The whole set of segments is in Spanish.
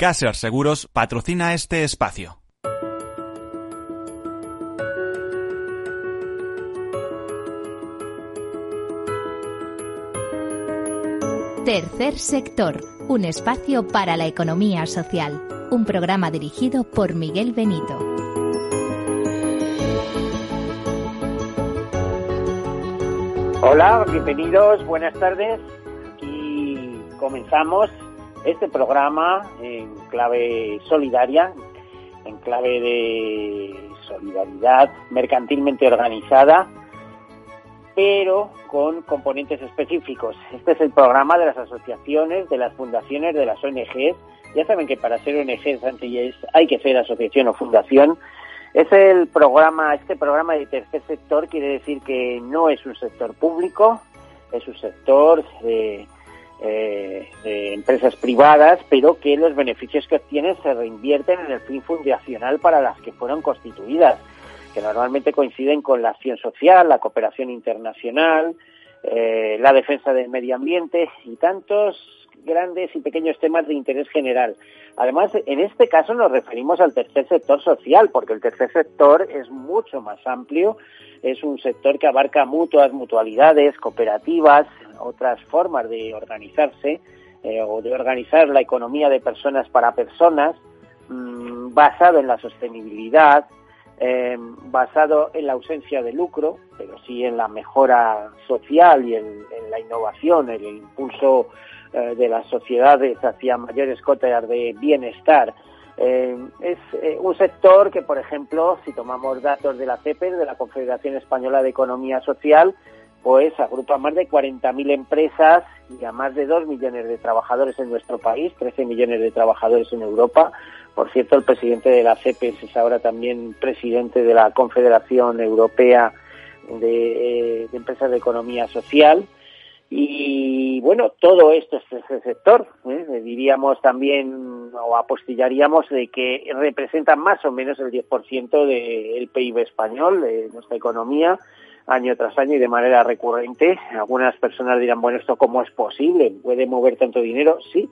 Caser Seguros patrocina este espacio. Tercer sector, un espacio para la economía social. Un programa dirigido por Miguel Benito. Hola, bienvenidos, buenas tardes. Y comenzamos este programa en clave solidaria, en clave de solidaridad mercantilmente organizada, pero con componentes específicos. Este es el programa de las asociaciones, de las fundaciones, de las ONGs. Ya saben que para ser ONGs hay que ser asociación o fundación. Es el programa, este programa de tercer sector quiere decir que no es un sector público, es un sector de eh, de empresas privadas, pero que los beneficios que obtienen se reinvierten en el fin fundacional para las que fueron constituidas, que normalmente coinciden con la acción social, la cooperación internacional, eh, la defensa del medio ambiente y tantos grandes y pequeños temas de interés general. Además, en este caso nos referimos al tercer sector social, porque el tercer sector es mucho más amplio, es un sector que abarca mutuas, mutualidades, cooperativas, otras formas de organizarse eh, o de organizar la economía de personas para personas, mm, basado en la sostenibilidad, eh, basado en la ausencia de lucro, pero sí en la mejora social y en, la innovación, el impulso eh, de las sociedades hacia mayores cotas de bienestar. es un sector que, por ejemplo, si tomamos datos de la CEPER, de la Confederación Española de Economía Social, pues agrupa más de 40.000 empresas y a más de 2 millones de trabajadores en nuestro país, 13 millones de trabajadores en Europa. Por cierto, el presidente de la CEPES es ahora también presidente de la Confederación Europea de, Empresas de Economía Social. Y bueno, todo esto es el sector. ¿eh? Diríamos también o apostillaríamos de que representa más o menos el 10% del PIB español, de nuestra economía año tras año y de manera recurrente. Algunas personas dirán, bueno, ¿esto cómo es posible? ¿Puede mover tanto dinero? Sí,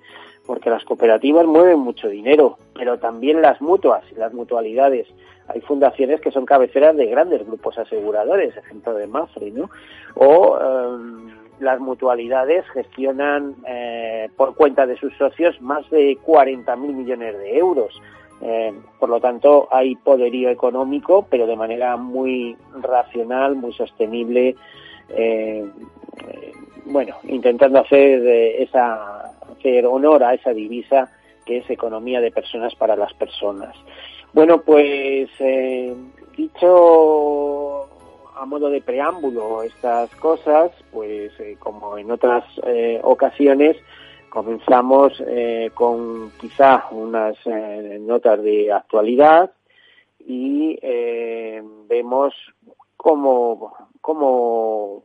porque las cooperativas mueven mucho dinero, pero también las mutuas las mutualidades. Hay fundaciones que son cabeceras de grandes grupos aseguradores, ejemplo de Mafre, ¿no? O em, las mutualidades gestionan eh, por cuenta de sus socios más de 40.000 millones de euros. Eh, por lo tanto, hay poderío económico, pero de manera muy racional, muy sostenible, eh, eh, bueno, intentando hacer esa hacer honor a esa divisa que es economía de personas para las personas. Bueno, pues dicho a modo de preámbulo estas cosas, pues como en otras ocasiones, Comenzamos eh, con quizá unas eh, notas de actualidad y eh, vemos como, como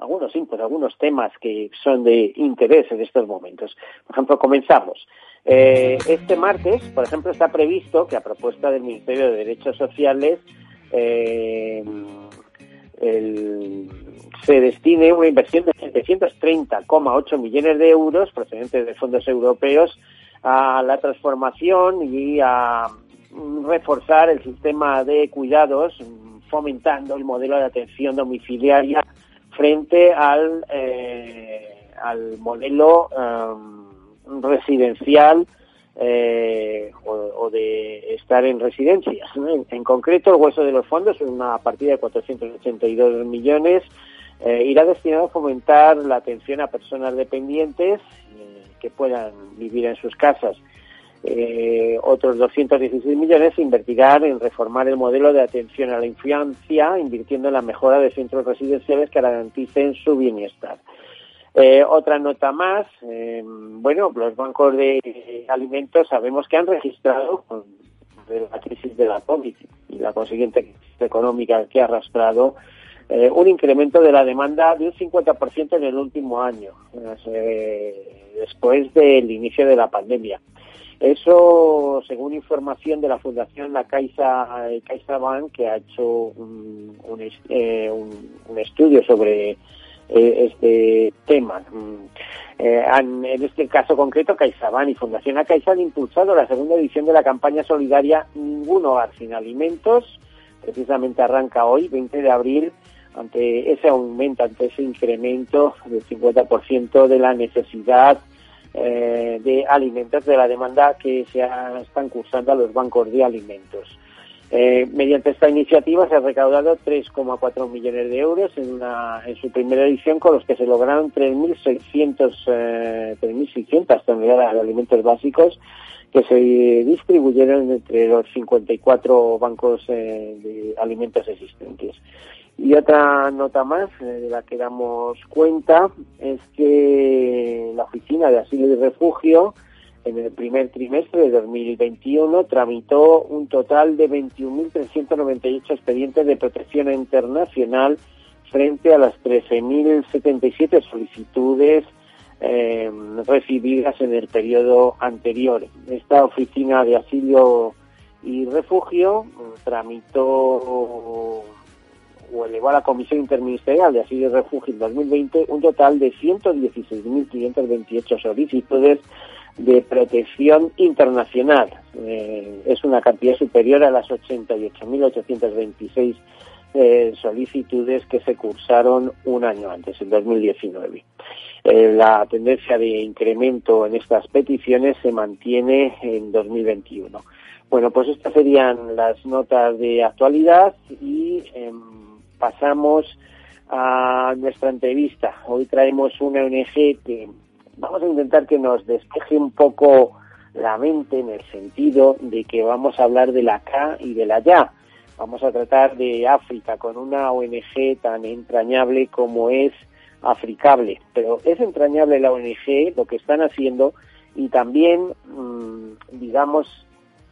algunos pues, algunos temas que son de interés en estos momentos. Por ejemplo, comenzamos. este martes, por ejemplo, está previsto que a propuesta del Ministerio de Derechos Sociales el se destine una inversión de 730,8 millones de euros procedentes de fondos europeos a la transformación y a reforzar el sistema de cuidados, fomentando el modelo de atención domiciliaria frente al, eh, al modelo um, residencial eh, o, de estar en residencias. En, concreto, el hueso de los fondos una partida de 482 millones eh, irá destinado a fomentar la atención a personas dependientes que puedan vivir en sus casas. Eh, otros 216 millones se invertirán en reformar el modelo de atención a la infancia, invirtiendo en la mejora de centros residenciales que garanticen su bienestar. otra nota más, bueno, los bancos de alimentos sabemos que han registrado la crisis de la COVID y la consiguiente crisis económica que ha arrastrado eh, un incremento de la demanda de un 50% en el último año, eh, después del inicio de la pandemia. Eso, según información de la Fundación La Caixa, CaixaBank, que ha hecho un, un, eh, un, estudio sobre este tema. Mm, en este caso concreto, CaixaBank y Fundación ACAIXA han impulsado la segunda edición de la campaña solidaria Ninguno Hogar sin Alimentos. Precisamente arranca hoy, 20 de abril, ante ese aumento, ante ese incremento del 50% de la necesidad eh, de alimentos, de la demanda que se están cursando a los bancos de alimentos. Eh, mediante esta iniciativa se ha recaudado 3,4 millones de euros en, su primera edición, con los que se lograron 3.600 eh, toneladas de alimentos básicos que se distribuyeron entre los 54 bancos de alimentos existentes. Y otra nota más eh, de la que damos cuenta es que la Oficina de Asilo y Refugio en el primer trimestre de 2021 tramitó un total de 21.398 expedientes de protección internacional frente a las 13.077 solicitudes eh, recibidas en el periodo anterior. Esta oficina de asilo y refugio tramitó o elevó a la Comisión Interministerial de Asilo y Refugio en 2020 un total de 116.528 solicitudes de protección internacional. Eh, es una cantidad superior a las 88.826 eh, solicitudes que se cursaron un año antes, en 2019. Eh, la tendencia de incremento en estas peticiones se mantiene en 2021. Bueno, pues estas serían las notas de actualidad y em, pasamos a nuestra entrevista. Hoy traemos una ONG que vamos a intentar que nos despeje un poco la mente en el sentido de que vamos a hablar de la acá y de la allá. Vamos a tratar de África con una ONG tan entrañable como es Africable. Pero es entrañable la ONG, lo que están haciendo y también, mm, digamos,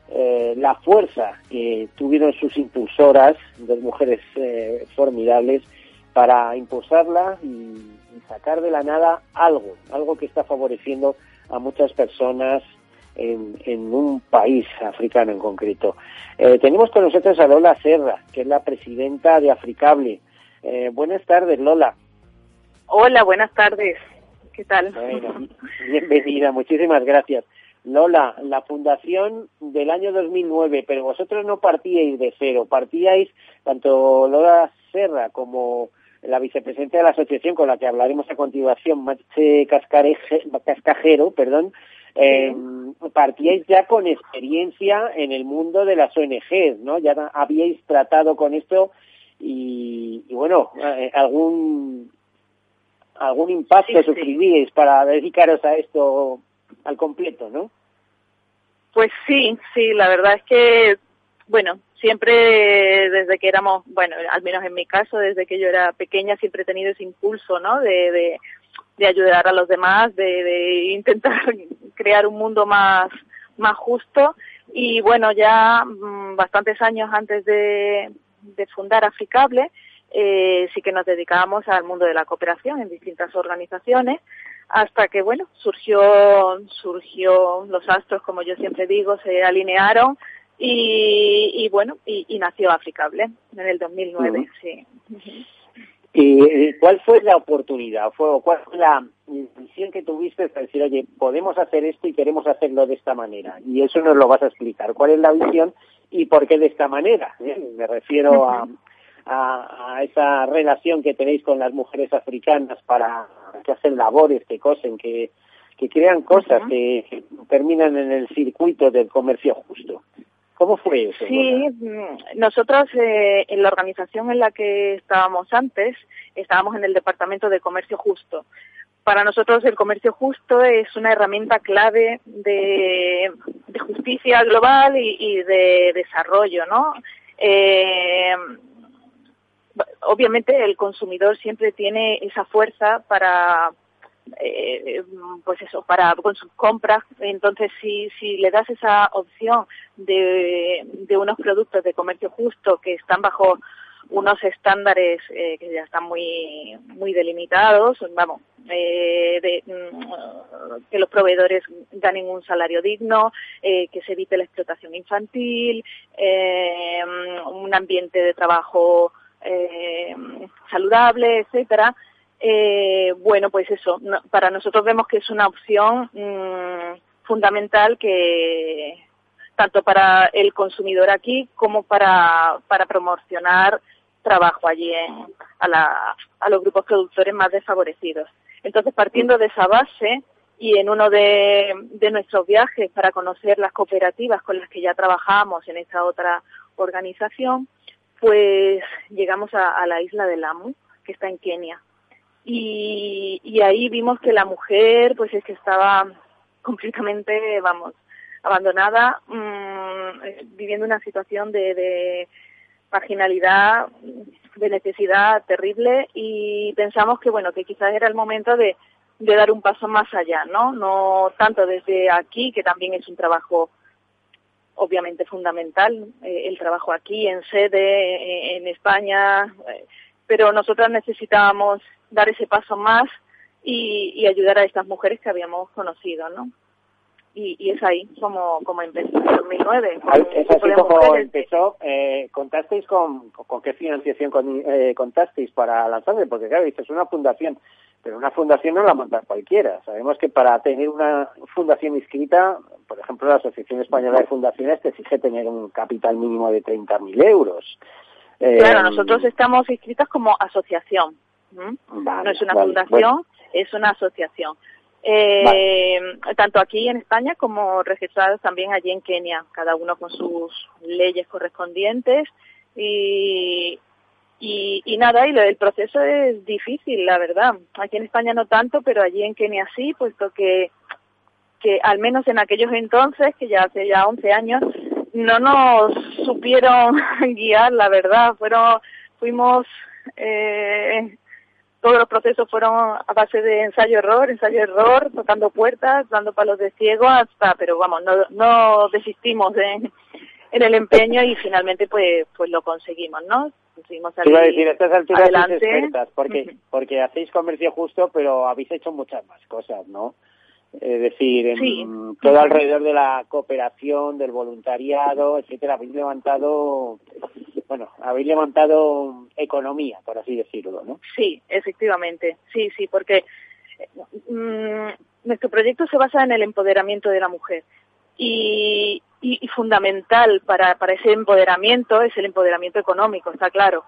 eh, la fuerza que tuvieron sus impulsoras, dos mujeres eh, formidables, para impulsarla y, sacar de la nada algo, algo que está favoreciendo a muchas personas en, un país africano en concreto. Eh, tenemos con nosotros a Lola Serra, que es la presidenta de Africable. buenas tardes, Lola. Hola, buenas tardes. ¿Qué tal? bienvenida, muchísimas gracias. Lola, la fundación del año 2009, pero vosotros no partíais de cero, partíais tanto Lola Serra como la vicepresidenta de la asociación con la que hablaremos a continuación, Mache Cascajero, perdón, eh, partíais ya con experiencia en el mundo de las ONGs, ¿no? Ya habíais tratado con esto y, bueno, eh, algún algún impacto sí, para dedicaros a esto al completo, ¿no? Pues sí, sí, la verdad es que, bueno, siempre desde que éramos, bueno, al menos en mi caso, desde que yo era pequeña, siempre he tenido ese impulso, ¿no? De, ayudar a los demás, de, intentar crear un mundo más, justo. Y bueno, ya mm, bastantes años antes de, de fundar Africable, eh, sí que nos dedicábamos al mundo de la cooperación en distintas organizaciones hasta que bueno surgió surgió los astros como yo siempre digo se alinearon y, bueno y, nació Africable en el 2009 sí ¿Y cuál fue la oportunidad? Fue, ¿Cuál fue la visión que tuviste para decir, oye, podemos hacer esto y queremos hacerlo de esta manera? Y eso nos lo vas a explicar. ¿Cuál es la visión y por qué de esta manera? ¿Eh? Me refiero a, a, esa relación que tenéis con las mujeres africanas para que hacen labores, que cosen, que, que crean cosas que, terminan en el circuito del comercio justo. ¿Cómo fue eso? Sí, mm, nosotros eh, en la organización en la que estábamos antes, estábamos en el Departamento de Comercio Justo. Para nosotros el comercio justo es una herramienta clave de, de justicia global y, y de desarrollo, ¿no? Eh, obviamente el consumidor siempre tiene esa fuerza para eh, pues eso para con sus compras. Entonces si si le das esa opción de, de unos productos de comercio justo que están bajo unos estándares eh, que ya están muy muy delimitados vamos eh, de, mm, que los proveedores ganen un salario digno eh, que se evite la explotación infantil eh, un ambiente de trabajo eh, saludable, etcétera, eh, bueno, pues eso, para nosotros vemos que es una opción mm, fundamental que tanto para el consumidor aquí como para, para promocionar trabajo allí en, a, la, a los grupos productores más desfavorecidos. Entonces, partiendo de esa base y en uno de, de nuestros viajes para conocer las cooperativas con las que ya trabajamos en esta otra organización, pues llegamos a, la isla de Lamu, que está en Kenia. Y, ahí vimos que la mujer, pues es que estaba completamente, vamos, abandonada, mmm, viviendo una situación de, de marginalidad, de necesidad terrible y pensamos que bueno que quizás era el momento de, de dar un paso más allá, ¿no? No tanto desde aquí, que también es un trabajo obviamente fundamental, eh, el trabajo aquí en sede, eh, en España, eh, pero nosotras necesitábamos dar ese paso más y, y ayudar a estas mujeres que habíamos conocido, ¿no? Y, y es ahí como, como empezó en 2009. Es así como empezó. Eh, ¿Contasteis con, con qué financiación con, eh, contasteis para lanzarse? Porque claro, dices una fundación, pero una fundación no la manda cualquiera. Sabemos que para tener una fundación inscrita, por ejemplo, la Asociación Española de Fundaciones te exige tener un capital mínimo de 30.000 euros. Claro, eh, nosotros estamos inscritas como asociación. Vale, no es una vale, fundación, bueno. es una asociación eh, tanto aquí en España como registrados también allí en Kenia, cada uno con sus leyes correspondientes y, y, y nada, y el proceso es difícil, la verdad. Aquí en España no tanto, pero allí en Kenia sí, puesto que, que al menos en aquellos entonces, que ya hace ya 11 años, no nos supieron guiar, la verdad. Fueron, fuimos eh, todos los procesos fueron a base de ensayo-error, ensayo-error, tocando puertas, dando palos de ciego hasta, pero vamos, no, no desistimos en, en el empeño y finalmente pues pues lo conseguimos, ¿no? Conseguimos salir a decir, a estas alturas adelante. expertas, porque, uh -huh. porque hacéis comercio justo, pero habéis hecho muchas más cosas, ¿no? Es decir, en sí. todo alrededor de la cooperación, del voluntariado, etcétera, habéis levantado, bueno, habéis levantado economía, por así decirlo, ¿no? Sí, efectivamente, sí, sí, porque mmm, nuestro proyecto se basa en el empoderamiento de la mujer y, y, y fundamental para, para ese empoderamiento es el empoderamiento económico, está claro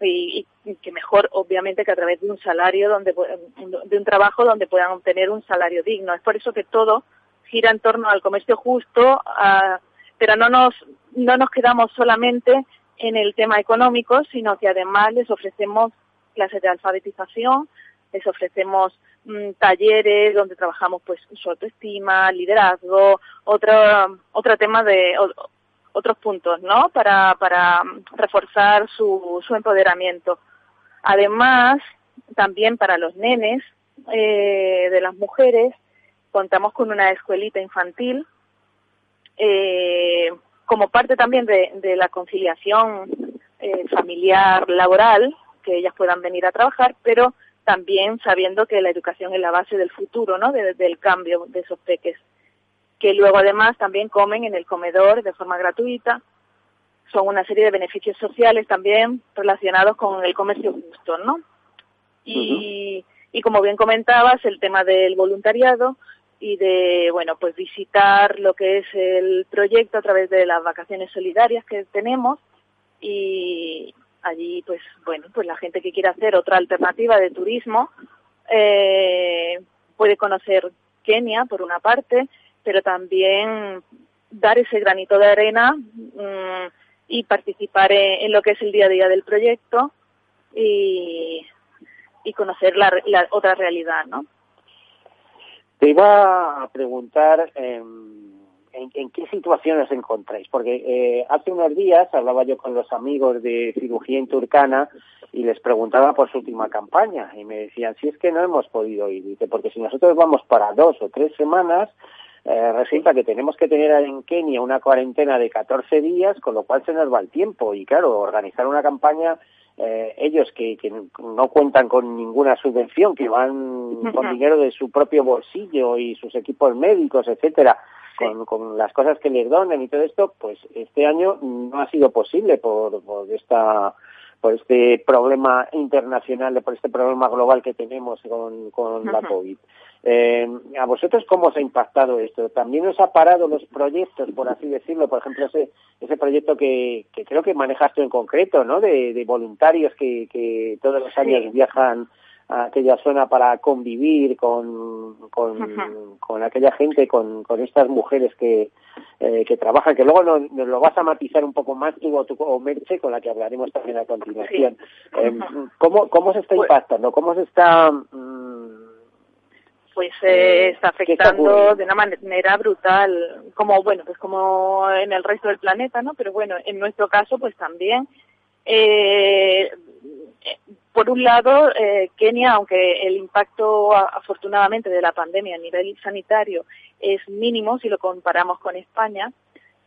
y, y, que mejor obviamente que a través de un salario donde de un trabajo donde puedan obtener un salario digno. Es por eso que todo gira en torno al comercio justo a, pero no nos no nos quedamos solamente en el tema económico sino que además les ofrecemos clases de alfabetización les ofrecemos mmm, talleres donde trabajamos pues su autoestima liderazgo otro otro tema de otros puntos, ¿no? Para, para reforzar su, su empoderamiento. Además, también para los nenes eh, de las mujeres, contamos con una escuelita infantil eh, como parte también de, de la conciliación eh, familiar laboral, que ellas puedan venir a trabajar, pero también sabiendo que la educación es la base del futuro, ¿no? De, del cambio de esos peques que luego además también comen en el comedor de forma gratuita. Son una serie de beneficios sociales también relacionados con el comercio justo, ¿no? Y, uh -huh. y como bien comentabas, el tema del voluntariado y de, bueno, pues visitar lo que es el proyecto a través de las vacaciones solidarias que tenemos y allí, pues, bueno, pues la gente que quiera hacer otra alternativa de turismo eh, puede conocer Kenia, por una parte, pero también dar ese granito de arena mmm, y participar en, lo que es el día a día del proyecto y, y conocer la, la, otra realidad, ¿no? Te iba a preguntar eh, en, qué situación os encontráis, porque eh, hace unos días hablaba yo con los amigos de cirugía en Turcana y les preguntaba por su última campaña y me decían, si es que no hemos podido ir, porque si nosotros vamos para dos o tres semanas, eh, resulta que tenemos que tener en Kenia una cuarentena de 14 días, con lo cual se nos va el tiempo. Y claro, organizar una campaña, eh, ellos que, que, no cuentan con ninguna subvención, que van con dinero de su propio bolsillo y sus equipos médicos, etcétera, con, con las cosas que les donen y todo esto, pues este año no ha sido posible por, por esta por este problema internacional, por este problema global que tenemos con, con la COVID. Eh, ¿A vosotros cómo os ha impactado esto? ¿También os ha parado los proyectos, por así decirlo? Por ejemplo, ese, ese proyecto que, que creo que manejaste en concreto, ¿no? De, de voluntarios que, que todos los años viajan a aquella zona para convivir con, con, con aquella gente, con, con estas mujeres que, eh, que trabajan, que luego nos, nos, lo vas a matizar un poco más tú o, tú, o Merche, con la que hablaremos también a continuación. Sí. Eh, ¿cómo, ¿Cómo se está pues impactando? ¿Cómo se está...? Mmm, pues eh, está afectando de una manera brutal, como bueno, pues como en el resto del planeta, ¿no? Pero bueno, en nuestro caso, pues también. Eh, por un lado, eh, Kenia, aunque el impacto afortunadamente de la pandemia a nivel sanitario es mínimo si lo comparamos con España,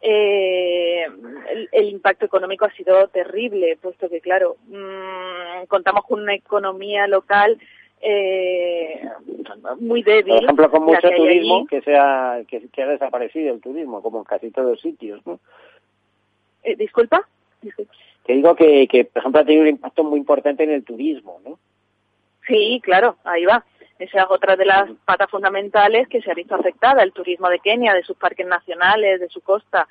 eh, el, el, impacto económico ha sido terrible, puesto que, claro, mmm, contamos con una economía local eh, muy débil. Por ejemplo, con mucho que turismo que, sea, que, que, ha desaparecido el turismo, como en casi todos los sitios, ¿no? Eh, ¿Disculpa? Disculpa. Te digo que, que, por ejemplo, ha tenido un impacto muy importante en el turismo, ¿no? Sí, claro, ahí va. Esa es otra de las patas fundamentales que se ha visto afectada, el turismo de Kenia, de sus parques nacionales, de su costa.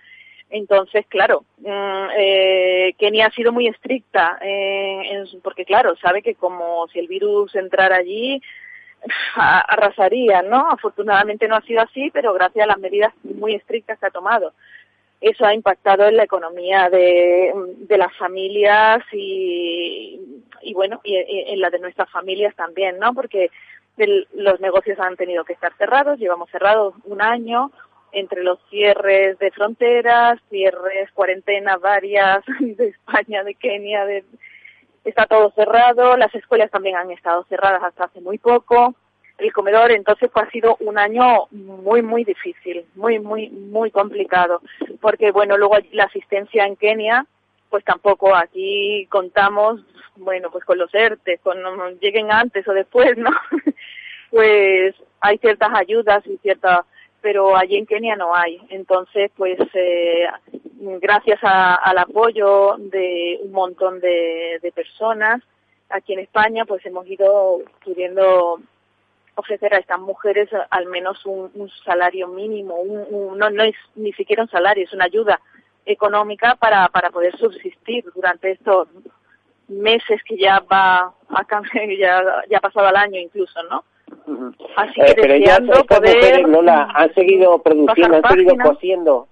Entonces, claro, eh, Kenia ha sido muy estricta, eh, en, porque claro, sabe que como si el virus entrara allí, arrasaría, ¿no? Afortunadamente no ha sido así, pero gracias a las medidas muy estrictas que ha tomado. Eso ha impactado en la economía de, las familias y, y bueno, y, en la de nuestras familias también, ¿no? Porque los negocios han tenido que estar cerrados, llevamos cerrados un año, entre los cierres de fronteras, cierres, cuarentenas varias de España, de Kenia, de, está todo cerrado, las escuelas también han estado cerradas hasta hace muy poco, el comedor, entonces pues, ha sido un año muy, muy difícil, muy, muy, muy complicado, porque bueno, luego la asistencia en Kenia, pues tampoco aquí contamos, bueno, pues con los ERTE, con lleguen antes o después, ¿no? pues hay ciertas ayudas y ciertas pero allí en Kenia no hay. Entonces, pues eh, gracias al apoyo de un montón de, personas aquí en España, pues hemos ido pudiendo ofrecer a estas mujeres al menos un, salario mínimo, un, un, no, no es ni siquiera un salario, es una ayuda económica para, para poder subsistir durante estos meses que ya va a ya, ya ha pasado el año incluso, ¿no? Así que eh, pero ellas, estas poder mujeres, Lola, han seguido produciendo, han seguido cosiendo.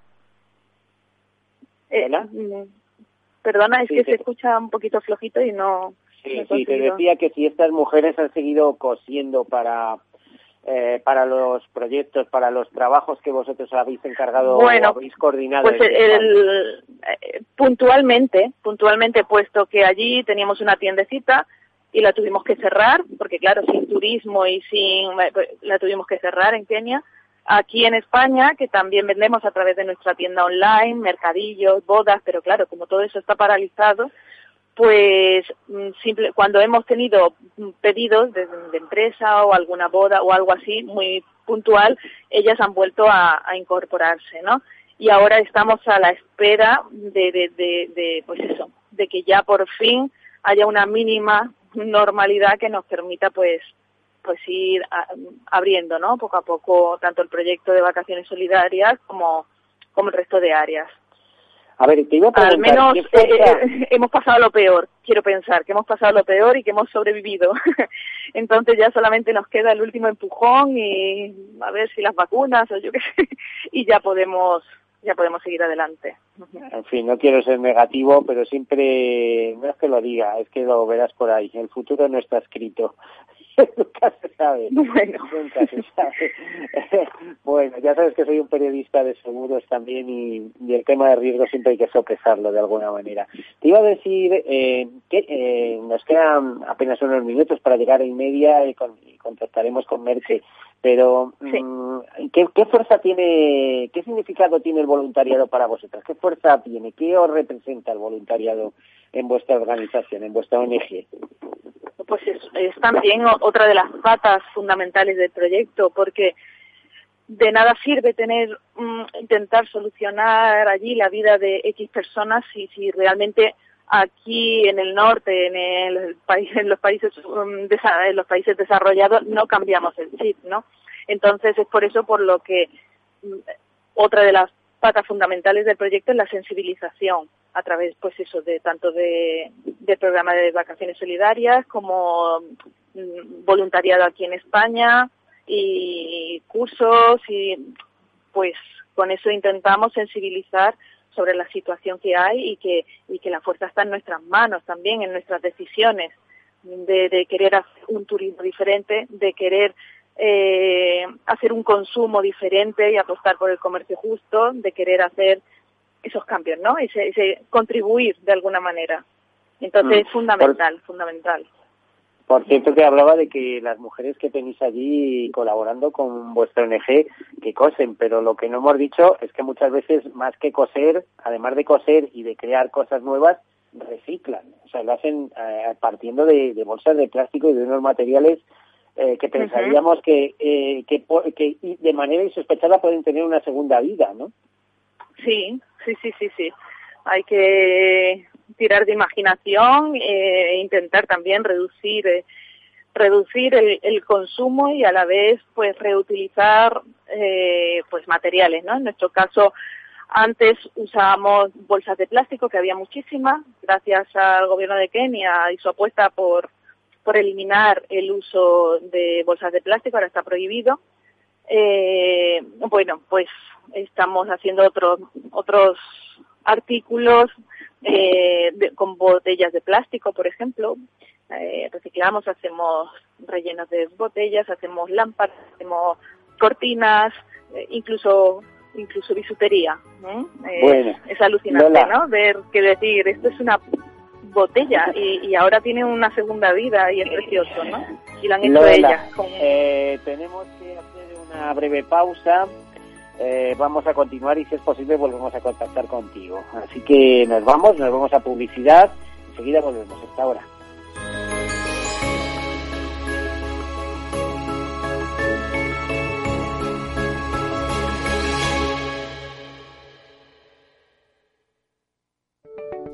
Eh, perdona, es sí, que te... se escucha un poquito flojito y no... Sí, sí, te decía que si estas mujeres han seguido cosiendo para eh, para los proyectos, para los trabajos que vosotros habéis encargado bueno, o habéis coordinado. Pues el, el, eh, puntualmente, puntualmente, puesto que allí teníamos una tiendecita, y la tuvimos que cerrar, porque claro, sin turismo y sin, la tuvimos que cerrar en Kenia. Aquí en España, que también vendemos a través de nuestra tienda online, mercadillos, bodas, pero claro, como todo eso está paralizado, pues simple, cuando hemos tenido pedidos de, de, empresa o alguna boda o algo así muy puntual, ellas han vuelto a, a incorporarse, ¿no? Y ahora estamos a la espera de, de, de, de, pues eso, de que ya por fin haya una mínima normalidad que nos permita pues pues ir a, abriendo no poco a poco tanto el proyecto de vacaciones solidarias como como el resto de áreas. A ver te iba a al menos eh, eh, hemos pasado lo peor quiero pensar que hemos pasado lo peor y que hemos sobrevivido. Entonces ya solamente nos queda el último empujón y a ver si las vacunas o yo qué sé y ya podemos ya podemos seguir adelante. En fin, no quiero ser negativo, pero siempre, no es que lo diga, es que lo verás por ahí. El futuro no está escrito. nunca se sabe. Bueno. Nunca se sabe. bueno, ya sabes que soy un periodista de seguros también y, y, el tema de riesgo siempre hay que sopesarlo de alguna manera. Te iba a decir eh, que eh, nos quedan apenas unos minutos para llegar a y media y, con, y contactaremos con Merche. Pero, sí. ¿qué, ¿qué fuerza tiene, qué significado tiene el voluntariado para vosotras? ¿Qué fuerza tiene? ¿Qué os representa el voluntariado en vuestra organización, en vuestra ONG? Pues es, es también otra de las patas fundamentales del proyecto, porque de nada sirve tener um, intentar solucionar allí la vida de X personas si, si realmente aquí en el norte, en, el país, los países um, en los países desarrollados, no cambiamos el chip, ¿no? Entonces es por eso por lo que mm, otra de las patas fundamentales del proyecto es la sensibilización a través, pues eso, de tanto de, del programa de vacaciones solidarias como mm, voluntariado aquí en España y cursos y pues con eso intentamos sensibilizar sobre la situación que hay y que, y que la fuerza está en nuestras manos también, en nuestras decisiones, de, de querer hacer un turismo diferente, de querer eh, hacer un consumo diferente y apostar por el comercio justo, de querer hacer esos cambios, ¿no? Ese, ese contribuir de alguna manera. Entonces mm. es fundamental, fundamental. Por cierto que hablaba de que las mujeres que tenéis allí colaborando con vuestro ONG que cosen, pero lo que no hemos dicho es que muchas veces más que coser, además de coser y de crear cosas nuevas, reciclan. O sea, lo hacen eh, partiendo de, bolsas de plástico y de unos materiales eh, que pensaríamos que, eh, que, que de manera insospechada pueden tener una segunda vida, ¿no? Sí, sí, sí, sí, sí. Hay que tirar de imaginación e intentar también reducir eh, reducir el, consumo y a la vez pues reutilizar eh, pues materiales no en nuestro caso antes usábamos bolsas de plástico que había muchísimas gracias al gobierno de Kenia y su apuesta por por eliminar el uso de bolsas de plástico ahora está prohibido eh, bueno pues estamos haciendo otros otros artículos eh, con botellas de plástico, por ejemplo. Eh, reciclamos, hacemos rellenos de botellas, hacemos lámparas, hacemos cortinas, eh, incluso incluso bisutería. Bueno, es alucinante, ¿no? Ver que decir, esto es una botella y, y, ahora tiene una segunda vida y es precioso, ¿no? Y la han hecho ella. tenemos que hacer una breve pausa eh, vamos a continuar y si es posible volvemos a contactar contigo. Así que nos vamos, nos vamos a publicidad, enseguida volvemos. Hasta ahora.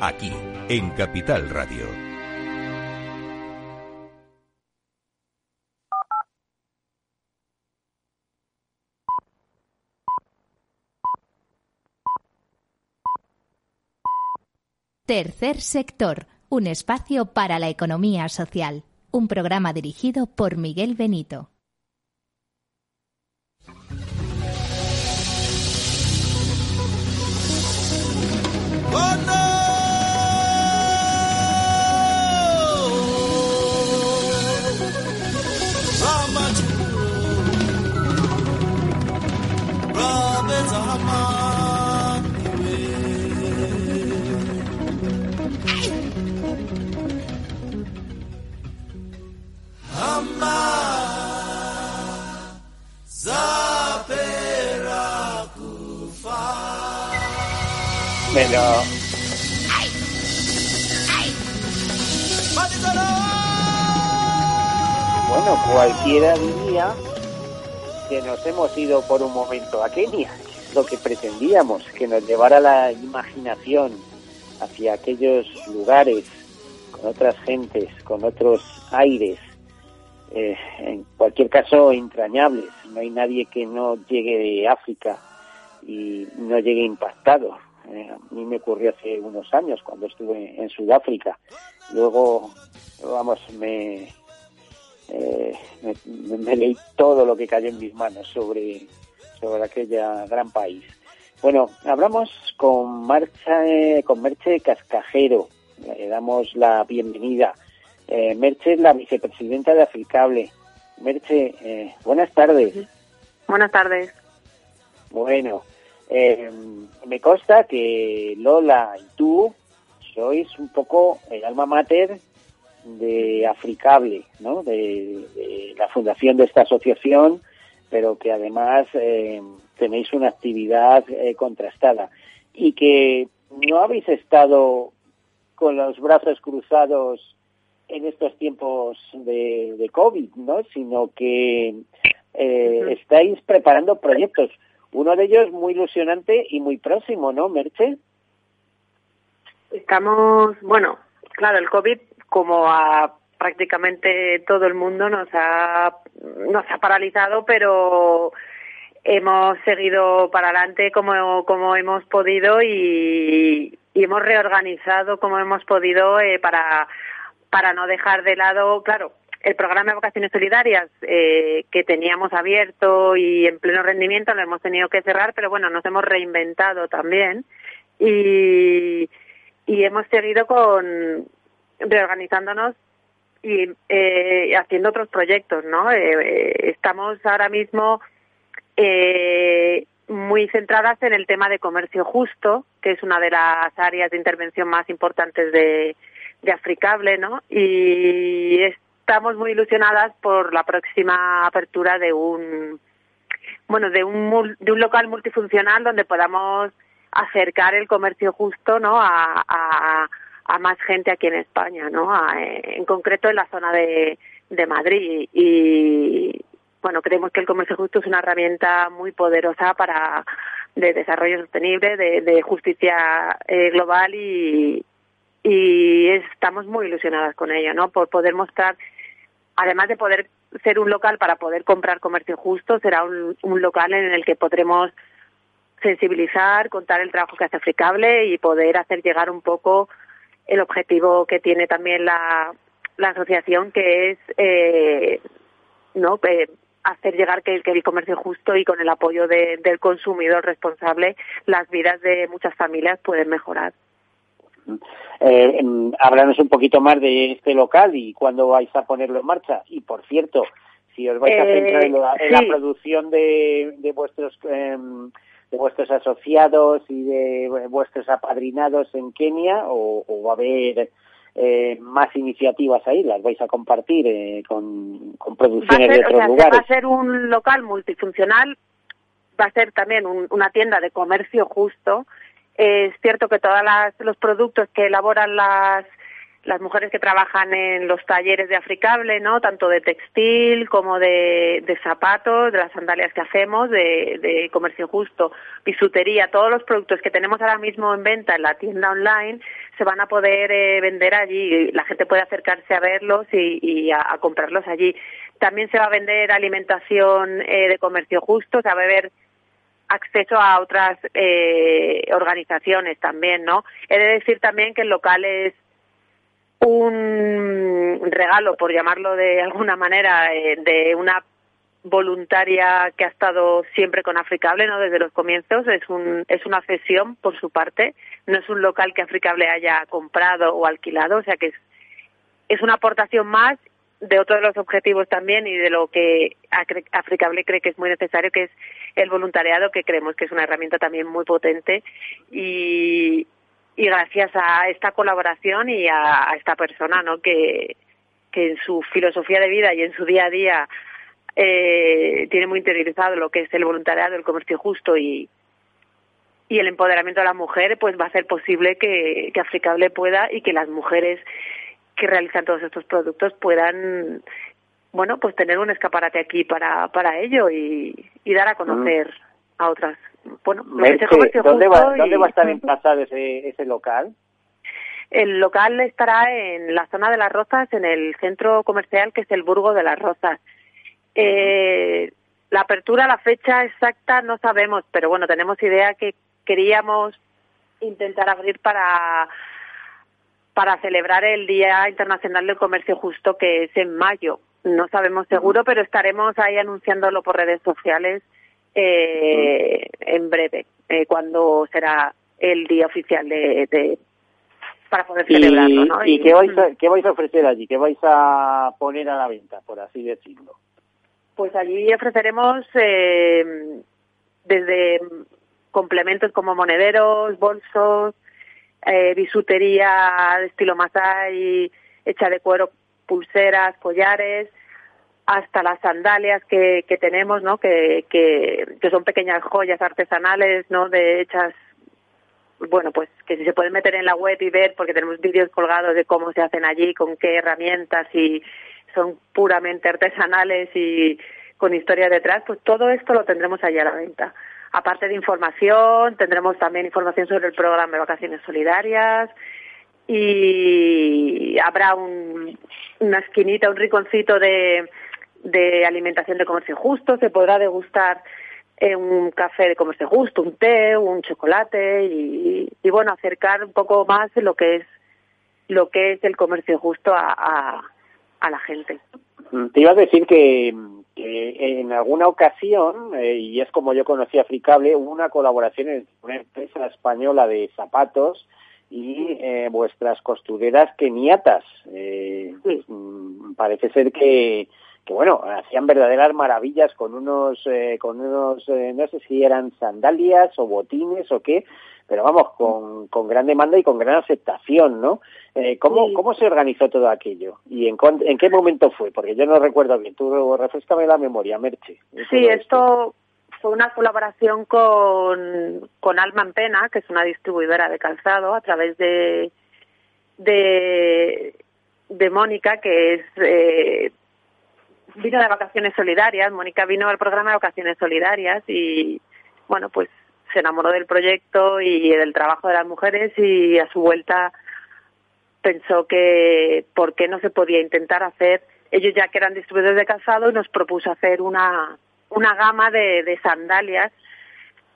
aquí, en Capital Radio. Tercer sector, un espacio para la economía social, un programa dirigido por Miguel Benito. Bueno, cualquiera diría que nos hemos ido por un momento a Kenia, lo que pretendíamos, que nos llevara la imaginación hacia aquellos lugares, con otras gentes, con otros aires, eh, en cualquier caso entrañables. No hay nadie que no llegue de África y no llegue impactado. Eh, a mí me ocurrió hace unos años cuando estuve en Sudáfrica. Luego, vamos, me, eh, me, leí todo lo que cayó en mis manos sobre, sobre aquella gran país. Bueno, hablamos con, Marcha, con Merche Cascajero. Le damos la bienvenida. Eh, Merche es la vicepresidenta de Africable. Merche, eh, buenas tardes. Buenas tardes. Bueno, eh, me consta que Lola y tú sois un poco el alma mater de Africable, ¿no? De, la fundación de esta asociación, pero que además eh, tenéis una actividad eh, contrastada y que no habéis estado con los brazos cruzados en estos tiempos de, de COVID, ¿no? Sino que eh, estáis preparando proyectos. Uno de ellos muy ilusionante y muy próximo, ¿no, Merche? Estamos, bueno, claro, el COVID, como a prácticamente todo el mundo, nos ha, nos ha paralizado, pero hemos seguido para adelante como, como hemos podido y, y hemos reorganizado como hemos podido eh, para, para no dejar de lado, claro, el programa de vocaciones solidarias eh, que teníamos abierto y en pleno rendimiento lo hemos tenido que cerrar, pero bueno, nos hemos reinventado también y, y hemos seguido con reorganizándonos y eh, haciendo otros proyectos, ¿no? Eh, estamos ahora mismo muy centradas en el tema de comercio justo, que es una de las áreas de intervención más importantes de, de Africable, ¿no? Y es estamos muy ilusionadas por la próxima apertura de un bueno de un de un local multifuncional donde podamos acercar el comercio justo no a, a, a más gente aquí en España no en concreto en la zona de, de Madrid. Y bueno creemos que el comercio justo es una herramienta muy poderosa para de desarrollo sostenible de, de justicia eh, global y y estamos muy ilusionadas con ello, ¿no? Por poder mostrar además de poder ser un local para poder comprar comercio justo, será un, local en el que podremos sensibilizar, contar el trabajo que hace Africable y poder hacer llegar un poco el objetivo que tiene también la, la asociación, que es eh, no eh, hacer llegar que, que, el comercio justo y con el apoyo del consumidor responsable las vidas de muchas familias pueden mejorar. Eh, háblanos un poquito más de este local y cuándo vais a ponerlo en marcha. Y por cierto, si os vais a centrar en, la, producción de, de vuestros em, de vuestros asociados y de vuestros apadrinados en Kenia o, va a haber eh, más iniciativas ahí, las vais a compartir eh, con, con, producciones de otros lugares. Va a ser un local multifuncional, va a ser también una tienda de comercio justo es cierto que todos los productos que elaboran las, las mujeres que trabajan en los talleres de Africable, ¿no? Tanto de textil como de, de zapatos, de las sandalias que hacemos, de, de, comercio justo, bisutería, todos los productos que tenemos ahora mismo en venta en la tienda online se van a poder eh, vender allí. La gente puede acercarse a verlos y, y a, comprarlos allí. También se va a vender alimentación eh, de comercio justo, se va a ver acceso a otras eh, organizaciones también, ¿no? He de decir también que el local es un regalo, por llamarlo de alguna manera, eh, de una voluntaria que ha estado siempre con Africable, ¿no? Desde los comienzos es un es una cesión por su parte, no es un local que Africable haya comprado o alquilado, o sea que es es una aportación más de otro de los objetivos también y de lo que Africable cree que es muy necesario, que es el voluntariado, que creemos que es una herramienta también muy potente y, y gracias a esta colaboración y a, esta persona, ¿no? Que, que en su filosofía de vida y en su día a día eh, tiene muy interiorizado lo que es el voluntariado, el comercio justo y, y el empoderamiento de la mujer, pues va a ser posible que, que Africable pueda y que las mujeres que realizan todos estos productos puedan bueno pues tener un escaparate aquí para para ello y, y dar a conocer a otras bueno ¿dónde, va, ¿dónde va a estar emplazado ese, ese local? El local estará en la zona de las Rozas, en el centro comercial que es el Burgo de las Rozas. Eh, la apertura, la fecha exacta no sabemos, pero bueno, tenemos idea que queríamos intentar abrir para para celebrar el Día Internacional del Comercio Justo, que es en mayo. No sabemos seguro, pero estaremos ahí anunciándolo por redes sociales eh, en breve, eh, cuando será el día oficial de, para poder celebrarlo. ¿no? ¿Y, qué, vais a, qué vais a ofrecer allí? ¿Qué vais a poner a la venta, por así decirlo? Pues allí ofreceremos eh, desde complementos como monederos, bolsos, eh, bisutería de estilo Masai, hecha de cuero, pulseras, collares, hasta las sandalias que, que tenemos, ¿no? Que, que, que son pequeñas joyas artesanales, ¿no? De hechas, bueno, pues que si se pueden meter en la web y ver, porque tenemos vídeos colgados de cómo se hacen allí, con qué herramientas y son puramente artesanales y con historia detrás, pues todo esto lo tendremos allí a la venta. Aparte de información, tendremos también información sobre el programa de vacaciones solidarias y habrá un, una esquinita, un riconcito de, alimentación de comercio justo. Se podrá degustar un café de comercio justo, un té, un chocolate y, y, bueno, acercar un poco más lo que es lo que es el comercio justo a, a, a la gente. Te iba a decir que en alguna ocasión, eh, y es como yo conocí a Fricable, hubo una colaboración entre una empresa española de zapatos y eh, vuestras costureras keniatas. Eh, mm, parece ser que, que, bueno, hacían verdaderas maravillas con unos, eh, con unos eh, no sé si eran sandalias o botines o qué, pero vamos, con, con gran demanda y con gran aceptación, ¿no? Eh, ¿cómo, ¿Cómo se organizó todo aquello? ¿Y en, en qué momento fue? Porque yo no recuerdo bien. Tú refrescame la memoria, Merche. Sí, esto fue una colaboración con, con Alman Pena, que es una distribuidora de calzado, a través de, de, de Mónica, que es... Eh, vino de vacaciones solidarias, Mónica vino al programa de vacaciones solidarias y, bueno, pues se enamoró del proyecto y del trabajo de las mujeres y a su vuelta pensó que por qué no se podía intentar hacer, ellos ya que eran distribuidores de calzado nos propuso hacer una, una gama de, de sandalias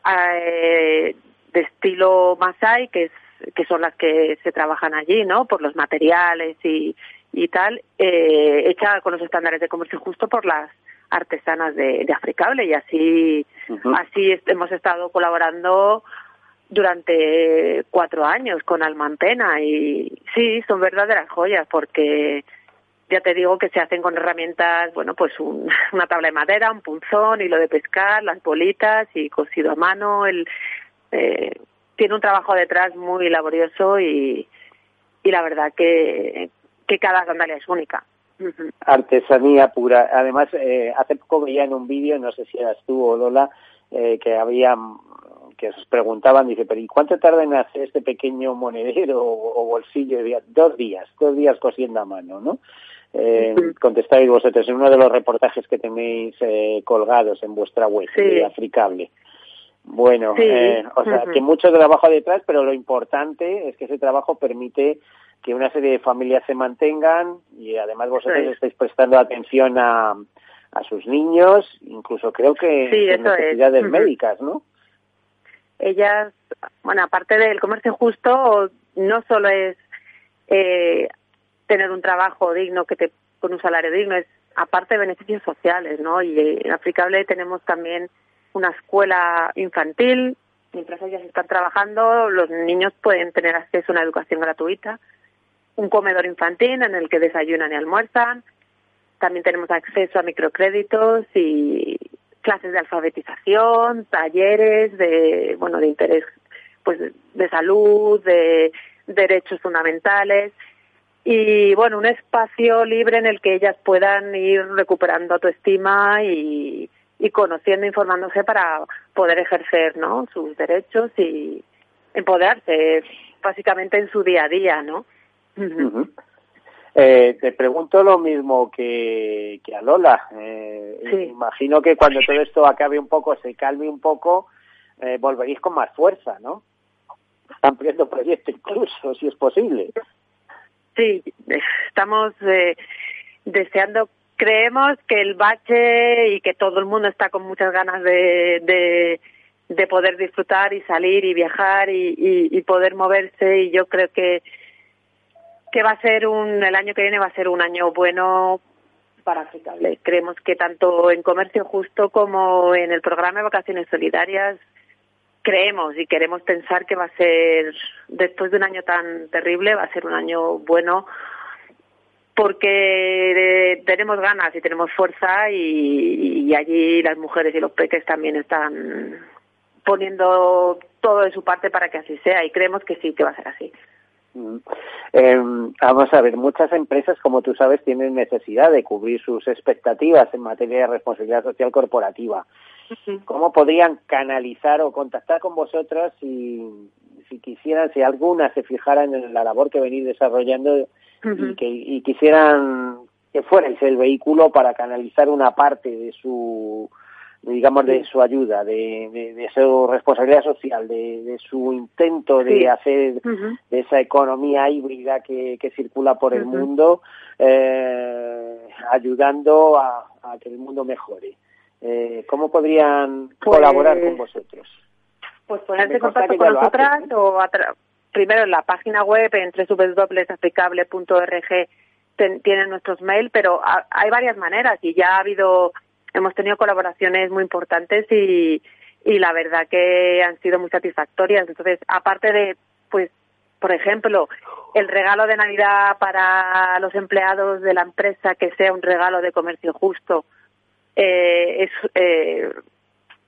eh, de estilo Masai, que es que son las que se trabajan allí, ¿no? Por los materiales y, y tal, eh, hecha con los estándares de comercio justo por las artesanas de, de Africable y así, así hemos estado colaborando durante cuatro años con Almantena. Y sí, son verdaderas joyas porque ya te digo que se hacen con herramientas, bueno, pues una tabla de madera, un punzón, hilo de pescar, las bolitas y cosido a mano. El, eh, tiene un trabajo detrás muy laborioso y, y la verdad que, que cada sandalia es única artesanía pura. Además, eh, hace poco veía en un vídeo, no sé si eras tú o Lola, eh, que había que os preguntaban, dice, pero ¿y cuánto tarda en hacer este pequeño monedero o, bolsillo? Dos días, dos días cosiendo a mano, ¿no? Eh, contestáis vosotros en uno de los reportajes que tenéis eh, colgados en vuestra web de Africable. Bueno, eh, o sea, que mucho trabajo detrás, pero lo importante es que ese trabajo permite que una serie de familias se mantengan y además vosotros estáis prestando atención a, a sus niños, incluso creo que sí, necesidades médicas, ¿no? ellas, bueno, aparte del comercio justo, no solo es eh, tener un trabajo digno que te con un salario digno, es aparte de beneficios sociales, ¿no? Y en Aplicable tenemos también una escuela infantil, mientras ellas están trabajando, los niños pueden tener acceso a una educación gratuita, un comedor infantil en el que desayunan y almuerzan, también tenemos acceso a microcréditos y clases de alfabetización, talleres de, bueno, de interés, pues, de salud, de derechos fundamentales y bueno, un espacio libre en el que ellas puedan ir recuperando autoestima y, y conociendo, informándose para poder ejercer, ¿no? Sus derechos y empoderarse básicamente en su día a día, ¿no? Eh, te pregunto lo mismo que, que a Lola. Eh, Imagino que cuando todo esto acabe un poco, se calme un poco, eh, volveréis con más fuerza, ¿no? Ampliando proyectos incluso, si es posible. Sí, estamos eh, deseando, creemos que el bache y que todo el mundo está con muchas ganas de, de, de poder disfrutar y salir y viajar y, y poder moverse y yo creo que que va a ser un, el año que viene va a ser un año bueno para Africable. Creemos que tanto en Comercio Justo como en el programa de Vacaciones Solidarias creemos y queremos pensar que va a ser, después de un año tan terrible, va a ser un año bueno porque tenemos ganas y tenemos fuerza y allí las mujeres y los peques también están poniendo todo de su parte para que así sea y creemos que sí, que va a ser así. Eh, vamos a ver, muchas empresas, como tú sabes, tienen necesidad de cubrir sus expectativas en materia de responsabilidad social corporativa. ¿Cómo podrían canalizar o contactar con vosotras si, si quisieran, si alguna se fijaran en la labor que venís desarrollando y, que, y quisieran que fuerais el vehículo para canalizar una parte de su digamos, de su ayuda, de, de, su responsabilidad social, de, de su intento de hacer de esa economía híbrida que, que circula por el mundo, eh, ayudando a, a, que el mundo mejore. Eh, ¿Cómo podrían pues colaborar con vosotros? Pues ponerse en contacto con nosotras o primero en la página web en www.aplicable.org tienen nuestros mails, pero hay varias maneras y ya ha habido hemos tenido colaboraciones muy importantes y, la verdad que han sido muy satisfactorias. Entonces, aparte de, pues, por ejemplo, el regalo de Navidad para los empleados de la empresa que sea un regalo de comercio justo, eh, es, eh,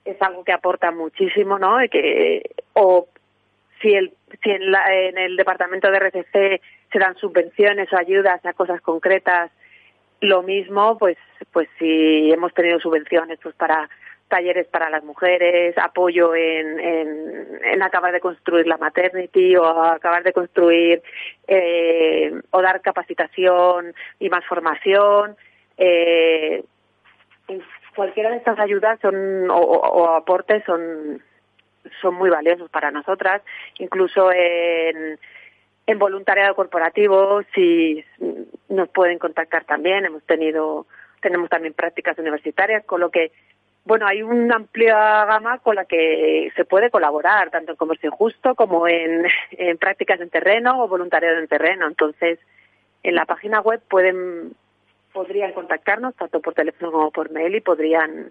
es algo que aporta muchísimo, ¿no? Que, o si, el, si en, la, en el departamento de RCC se dan subvenciones o ayudas a cosas concretas lo mismo, pues, pues si hemos tenido subvenciones pues para talleres para las mujeres, apoyo en, en, acabar de construir la maternity o acabar de construir eh, o dar capacitación y más formación. Eh, cualquiera de estas ayudas son o, aportes son son muy valiosos para nosotras, incluso en voluntariado corporativo, si nos pueden contactar también, hemos tenido, tenemos también prácticas universitarias, con lo que, bueno, hay una amplia gama con la que se puede colaborar, tanto en comercio justo como en, prácticas en terreno o voluntariado en terreno. Entonces, en la página web pueden, podrían contactarnos tanto por teléfono como por mail y podrían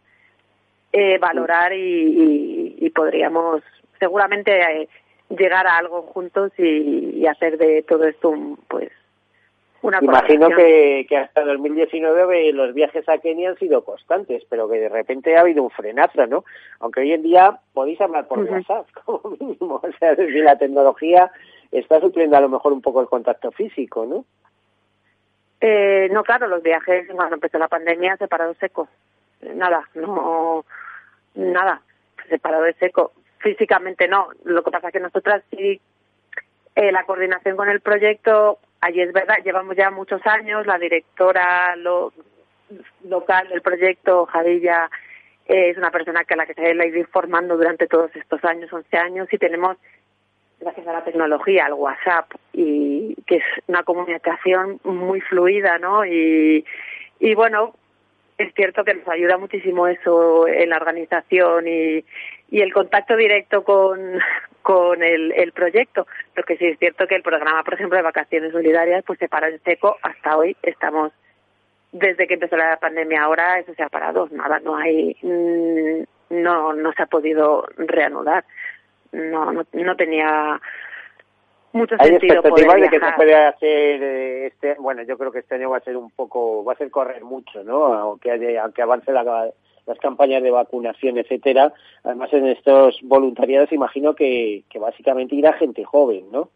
eh, valorar y, y, podríamos seguramente eh, llegar a algo juntos y, hacer de todo esto pues una Imagino que, que hasta 2019 los viajes a Kenia han sido constantes, pero que de repente ha habido un frenazo, ¿no? Aunque hoy en día podéis hablar por WhatsApp, como mínimo. O sea, desde la tecnología está supliendo a lo mejor un poco el contacto físico, ¿no? Eh, no, claro, los viajes cuando empezó la pandemia separado seco. Nada, no, nada, separado de seco físicamente no. Lo que pasa es que nosotras sí, eh, la coordinación con el proyecto, allí es verdad, llevamos ya muchos años, la directora lo, local del proyecto, Jadilla, eh, es una persona que a la que se ha ido informando durante todos estos años, 11 años, y tenemos, gracias a la tecnología, el WhatsApp, y que es una comunicación muy fluida, ¿no? Y, y bueno, es cierto que nos ayuda muchísimo eso en la organización y, y el contacto directo con, con el, el proyecto. Lo que sí es cierto que el programa, por ejemplo, de vacaciones solidarias, pues se paró en seco. Hasta hoy estamos, desde que empezó la pandemia ahora, eso se ha parado. Nada, no hay, mm, no, no se ha podido reanudar. No, no, no tenía mucho Hay sentido de que se puede hacer eh, este, bueno, yo creo que este año va a ser un poco, va a ser correr mucho, ¿no? Aunque, haya- aunque avance la- las campañas de vacunación, etcétera. Además, en estos voluntariados imagino que, que básicamente irá gente joven, ¿no?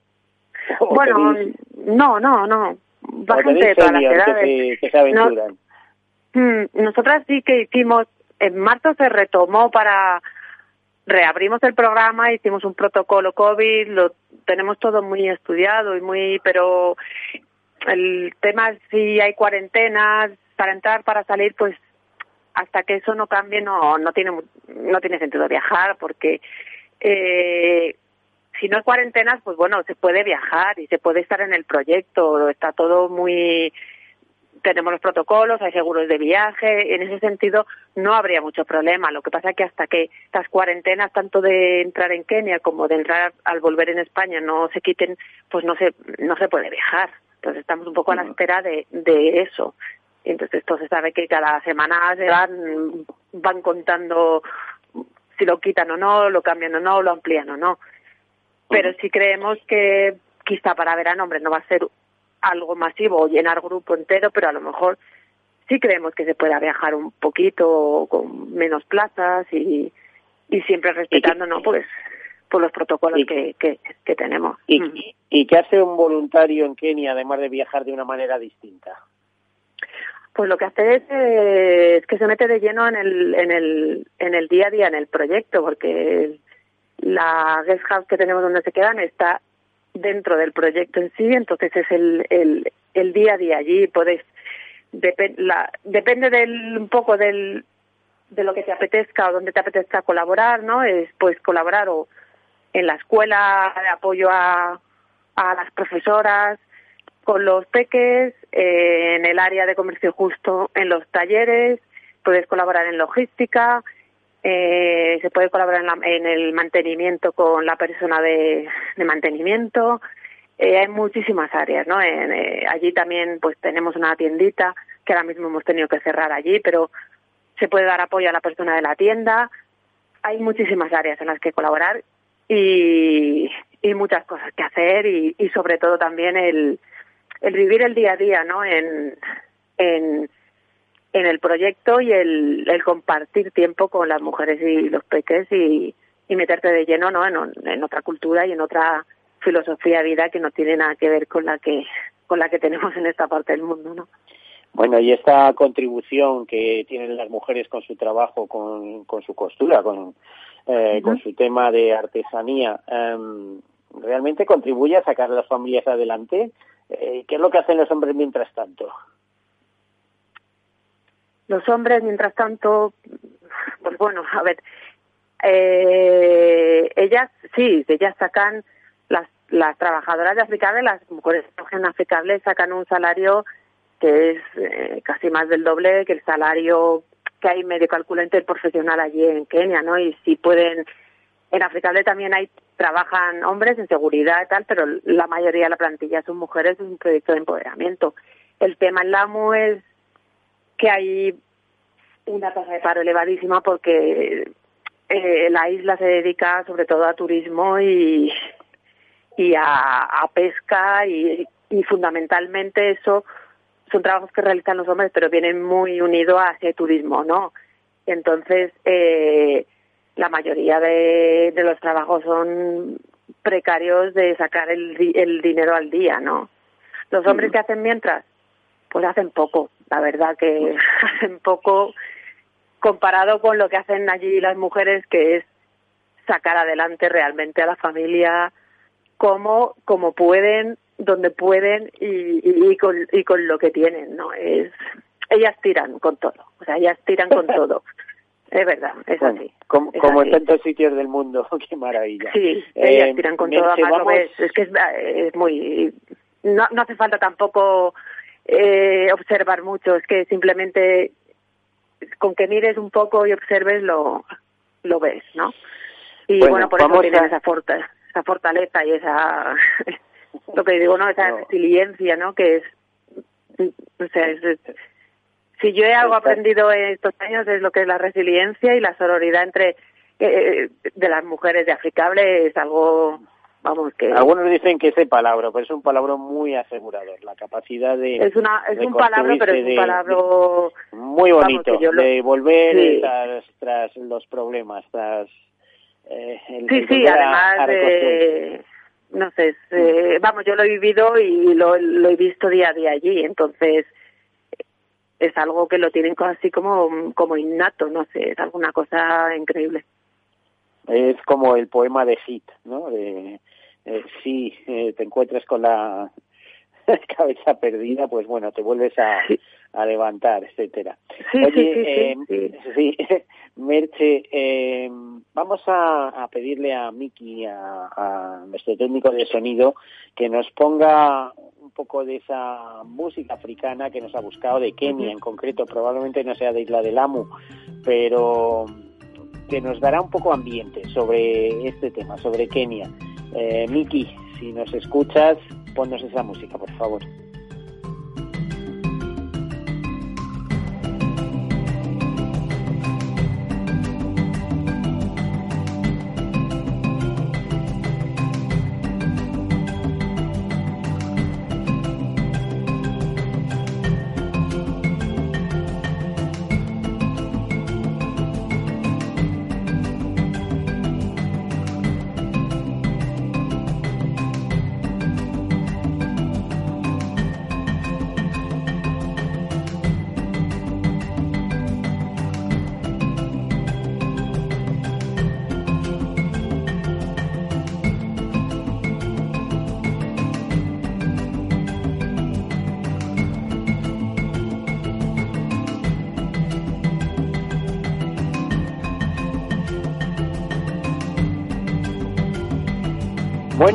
Bueno, tenéis- no, no, no. Va gente de todas las que edades. que se aventuran. Mm, Nosotras sí que hicimos, en marzo se retomó para, reabrimos el programa, hicimos un protocolo COVID, lo tenemos todo muy estudiado y muy, pero el tema es si hay cuarentenas para entrar, para salir, pues hasta que eso no cambie no no tiene no tiene sentido viajar porque eh, si no hay cuarentenas pues bueno se puede viajar y se puede estar en el proyecto está todo muy tenemos los protocolos, hay seguros de viaje, en ese sentido no habría mucho problema. Lo que pasa es que hasta que estas cuarentenas, tanto de entrar en Kenia como de entrar al volver en España, no se quiten, pues no se, no se puede viajar. Entonces estamos un poco a la espera de, de eso. Y Entonces esto se sabe que cada semana se van, van contando si lo quitan o no, lo cambian o no, lo amplían o no. Pero sí creemos que quizá para verano, hombre, no va a ser algo masivo o llenar grupo entero, pero a lo mejor sí creemos que se pueda viajar un poquito con menos plazas y, y siempre respetando, ¿no? Pues por los protocolos Y- que, que, que tenemos. ¿Y, Mm. ¿Y qué hace un voluntario en Kenia, además de viajar de una manera distinta? Pues lo que hace es, eh, es que se mete de lleno en el, en el, en el día a día, en el proyecto, porque la guest house que tenemos donde se quedan está dentro del proyecto en sí, entonces es el, el, el día a día allí, puedes, depe- la, depende del, un poco del, de lo que te apetezca o donde te apetezca colaborar, ¿no? Es pues colaborar o en la escuela de apoyo a, a las profesoras, con los peques, eh, en el área de comercio justo, en los talleres, puedes colaborar en logística, eh, se puede colaborar en, la- en el mantenimiento con la persona de, mantenimiento. Eh, hay muchísimas áreas, ¿no? En, eh, allí también pues tenemos una tiendita que ahora mismo hemos tenido que cerrar allí, pero se puede dar apoyo a la persona de la tienda. Hay muchísimas áreas en las que colaborar y, y muchas cosas que hacer y, y sobre todo también el, el vivir el día a día, ¿no? En, en, en el proyecto y el, el compartir tiempo con las mujeres y los peques y, y meterte de lleno, ¿no? En, en otra cultura y en otra filosofía de vida que no tiene nada que ver con la que con la que tenemos en esta parte del mundo, ¿no? Bueno, y esta contribución que tienen las mujeres con su trabajo, con, con su costura, con, eh, con su tema de artesanía, em, ¿realmente contribuye a sacar a las familias adelante? Eh, ¿Qué es lo que hacen los hombres mientras tanto? Los hombres, mientras tanto, pues bueno, a ver, eh, ellas sí, ellas sacan, las, las trabajadoras de Africable, las mujeres en Africable sacan un salario que es eh, casi más del doble que el salario que hay medio calcula interprofesional allí en Kenia, ¿no? Y si pueden, en Africable también hay, trabajan hombres en seguridad y tal, pero la mayoría de la plantilla son mujeres, es un proyecto de empoderamiento. El tema en Lamu es que hay una tasa de paro elevadísima porque eh, la isla se dedica sobre todo a turismo y, a, pesca y, fundamentalmente eso son trabajos que realizan los hombres pero vienen muy unidos a ese turismo, ¿no? Entonces eh, la mayoría de, de los trabajos son precarios de sacar el, el dinero al día, ¿no? Los hombres que hacen mientras, pues hacen poco, la verdad que hacen poco comparado con lo que hacen allí las mujeres, que es sacar adelante realmente a la familia como, como pueden, donde pueden y, y, y con, y con lo que tienen, ¿no? Es, ellas tiran con todo, o sea, ellas tiran con todo. Es verdad, es Bueno, así. como, es como así. en tantos sitios del mundo, qué maravilla. Sí, Eh, ellas tiran con todo, además lo vamos- es que es, es muy... No, no hace falta tampoco eh, observar mucho, es que simplemente con que mires un poco y observes lo, lo ves, ¿no? Y bueno, por eso tienen esa, esa fortaleza y esa, lo que digo, ¿no? Esa resiliencia, ¿no? Que es, o sea, es, si yo he algo aprendido en estos años es lo que es la resiliencia y la sororidad entre eh, de las mujeres de Africable es algo vamos que algunos dicen que ese palabra pero es un palabra muy asegurador la capacidad de es una es un palabra pero es un palabra muy bonito de volver tras, los problemas tras eh, sí sí además de no sé eh, vamos yo lo he vivido y lo, lo he visto día a día allí entonces es algo que lo tienen así como como innato no sé es alguna cosa increíble es como el poema de Hit, ¿no? De, eh, si eh, te encuentras con la cabeza perdida, pues bueno, te vuelves a, a levantar, etcétera. Sí, Oye, sí, sí, eh, Merche, eh, vamos a, a, pedirle a Miki, a, a, nuestro técnico de sonido, que nos ponga un poco de esa música africana que nos ha buscado de Kenia en concreto, probablemente no sea de Isla del Amu, pero que nos dará un poco ambiente sobre este tema, sobre Kenia. Eh, Miki, si nos escuchas, ponnos esa música, por favor.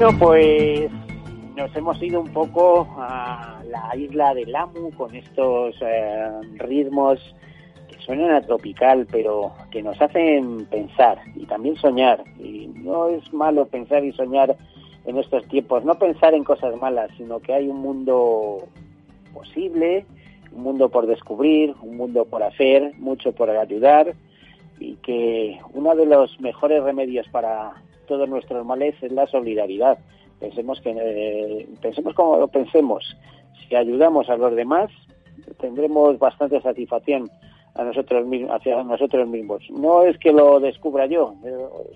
Bueno, pues nos hemos ido un poco a la isla de Lamu con estos eh, ritmos que suenan a tropical, pero que nos hacen pensar y también soñar. Y no es malo pensar y soñar en estos tiempos, no pensar en cosas malas, sino que hay un mundo posible, un mundo por descubrir, un mundo por hacer, mucho por ayudar y que uno de los mejores remedios para todos nuestros males es la solidaridad. Pensemos que eh, pensemos como lo pensemos. Si ayudamos a los demás, tendremos bastante satisfacción a nosotros mismos, hacia nosotros mismos. No es que lo descubra yo,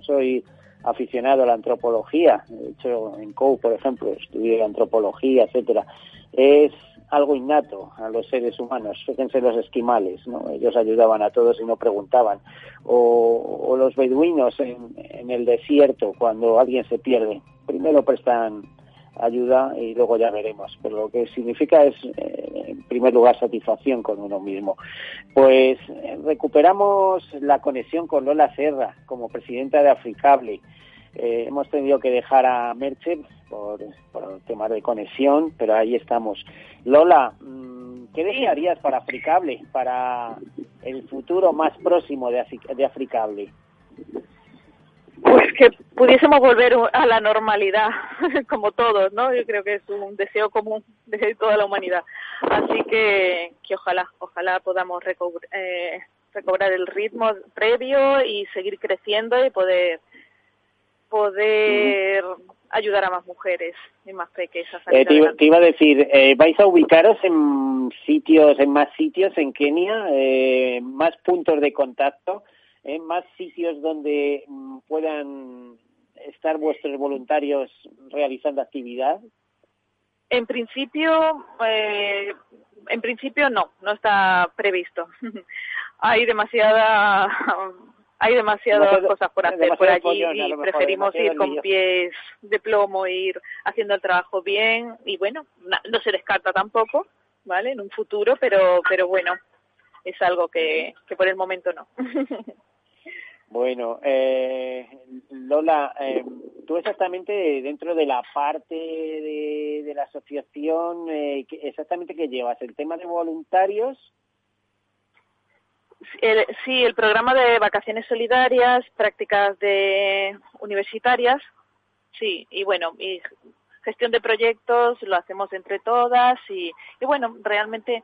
soy aficionado a la antropología, de hecho en COU, por ejemplo, estudié antropología, etcétera. Es algo innato a los seres humanos. Fíjense los esquimales, ¿no? Ellos ayudaban a todos y no preguntaban. O, los beduinos en, el desierto, cuando alguien se pierde. Primero prestan ayuda y luego ya veremos. Pero lo que significa es, eh, en primer lugar, satisfacción con uno mismo. Pues eh, recuperamos la conexión con Lola Serra como presidenta de Africable. Eh, hemos tenido que dejar a Merche por, por temas de conexión, pero ahí estamos. Lola, mm, ¿qué desearías para Africable, para el futuro más próximo de, de Africable? Pues que pudiésemos volver a la normalidad, como todos, ¿no? Yo creo que es un deseo común de toda la humanidad. Así que, que ojalá, ojalá podamos eh, recobrar el ritmo previo y seguir creciendo y poder poder ayudar a más mujeres y más pequeñas. Eh, te, iba a decir, eh, ¿vais a ubicaros en sitios, en más sitios en Kenia, eh, más puntos de contacto, en más sitios donde mm, puedan estar vuestros voluntarios realizando actividad? En principio, eh, en principio no, no está previsto. Hay demasiada hay demasiadas cosas por hacer por allí y preferimos ir con pies de plomo, ir haciendo el trabajo bien y bueno, no se descarta tampoco, ¿vale? En un futuro, pero pero bueno, es algo que, que por el momento no. Bueno, eh, Lola, eh, tú exactamente dentro de la parte de, de la asociación, eh, exactamente qué llevas, el tema de voluntarios sí, el programa de vacaciones solidarias, prácticas de universitarias, sí, y bueno, y gestión de proyectos lo hacemos entre todas y, y bueno, realmente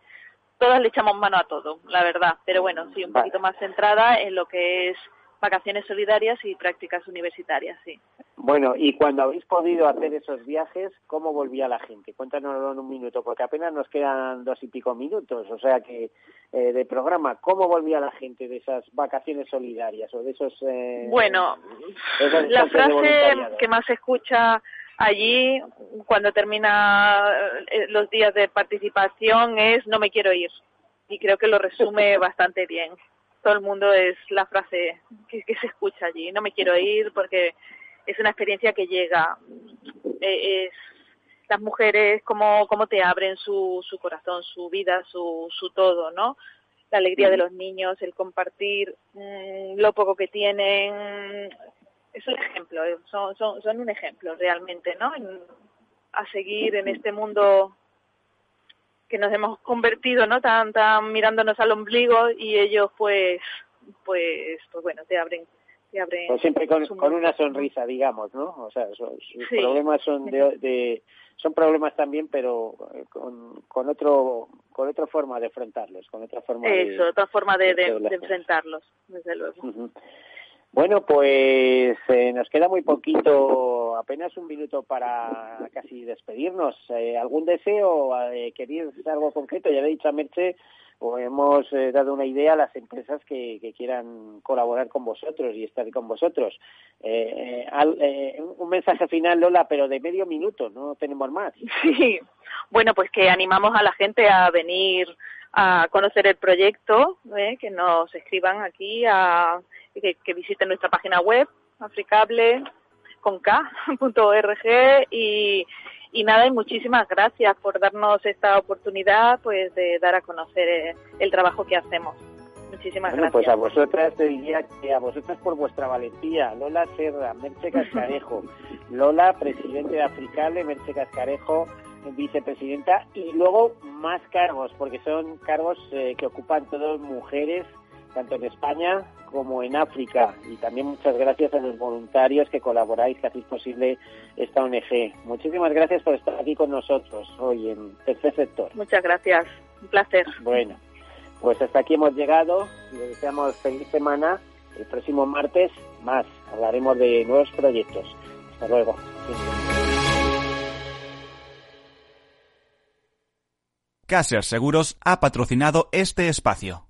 todas le echamos mano a todo, la verdad, pero bueno, sí, un poquito más centrada en lo que es vacaciones solidarias y prácticas universitarias, sí. Bueno, y cuando habéis podido hacer esos viajes, ¿cómo volvía la gente? Cuéntanos en un minuto, porque apenas nos quedan dos y pico minutos, o sea que eh, de programa, ¿cómo volvía la gente de esas vacaciones solidarias o de esos... Eh, bueno, la frase que más se escucha allí cuando termina eh, los días de participación es no me quiero ir y creo que lo resume bastante bien todo el mundo es la frase que, se escucha allí. No me quiero ir porque es una experiencia que llega. Eh, es las mujeres cómo, cómo te abren su, su corazón, su vida, su, su todo, ¿no? La alegría de los niños, el compartir mm, lo poco que tienen. Es un ejemplo, son, son, son un ejemplo realmente, ¿no? a seguir en este mundo que nos hemos convertido, ¿no? Tan, tan mirándonos al ombligo y ellos, pues, pues, pues bueno, te abren, te abren. Pues siempre con, una sonrisa, digamos, ¿no? O sea, sus problemas son de, son problemas también, pero eh, con, con otro, con otra forma de enfrentarlos, con otra forma. Eso, otra forma de, de, enfrentarlos, desde luego. Bueno, pues eh, nos queda muy poquito, apenas un minuto para casi despedirnos. Eh, ¿Algún deseo? Eh, ¿Queréis algo concreto? Ya le he dicho a Merche, o hemos eh, dado una idea a las empresas que, que, quieran colaborar con vosotros y estar con vosotros. un mensaje final, Lola, pero de medio minuto, no tenemos más. Sí, bueno, pues que animamos a la gente a venir a conocer el proyecto, que nos escriban aquí a que, que visiten nuestra página web, africable con y, y nada, y muchísimas gracias por darnos esta oportunidad pues de dar a conocer eh, el trabajo que hacemos. Muchísimas bueno, pues a vosotras te diría que a vosotras por vuestra valentía. Lola Serra, Merche Cascarejo, Lola, presidente de Africable, Merche Cascarejo, vicepresidenta, y luego más cargos, porque son cargos eh, que ocupan todas mujeres tanto en España como en África. Y también muchas gracias a los voluntarios que colaboráis, que hacéis posible esta ONG. Muchísimas gracias por estar aquí con nosotros hoy en Tercer Sector. Muchas gracias, un placer. Bueno, pues hasta aquí hemos llegado. Les deseamos feliz semana. El próximo martes más hablaremos de nuevos proyectos. Hasta luego. Caser Seguros ha patrocinado este espacio.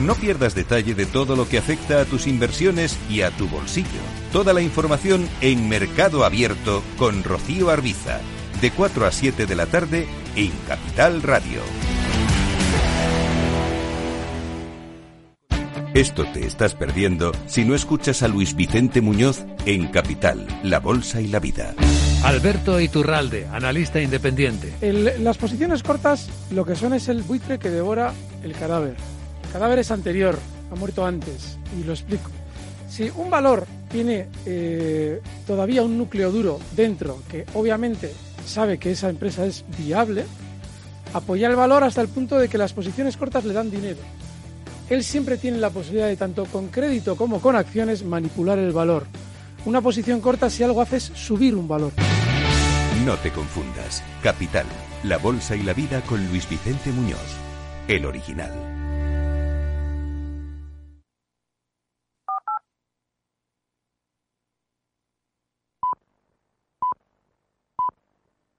No pierdas detalle de todo lo que afecta a tus inversiones y a tu bolsillo. Toda la información en Mercado Abierto con Rocío Arbiza, de 4 a 7 de la tarde en Capital Radio. Esto te estás perdiendo si no escuchas a Luis Vicente Muñoz en Capital, La Bolsa y la Vida. Alberto Iturralde, analista independiente. las posiciones cortas lo que son es el buitre que devora el cadáver cadáver es anterior, ha muerto antes, y lo explico. Si un valor tiene eh, todavía un núcleo duro dentro, que obviamente sabe que esa empresa es viable, apoyar el valor hasta el punto de que las posiciones cortas le dan dinero. Él siempre tiene la posibilidad de, tanto con crédito como con acciones, manipular el valor. Una posición corta si algo hace es subir un valor. No te confundas. Capital, la bolsa y la vida con Luis Vicente Muñoz, el original.